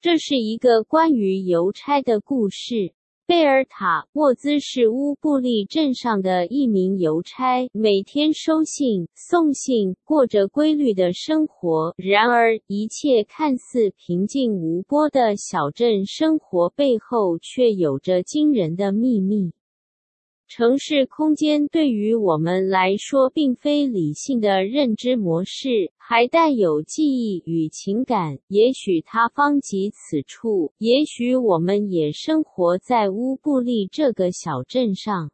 这是一个关于邮差的故事。贝尔塔沃兹是乌布利镇上的一名邮差，每天收信、送信，过着规律的生活。然而，一切看似平静无波的小镇生活背后，却有着惊人的秘密。城市空间对于我们来说，并非理性的认知模式，还带有记忆与情感。也许它方及此处，也许我们也生活在乌布利这个小镇上。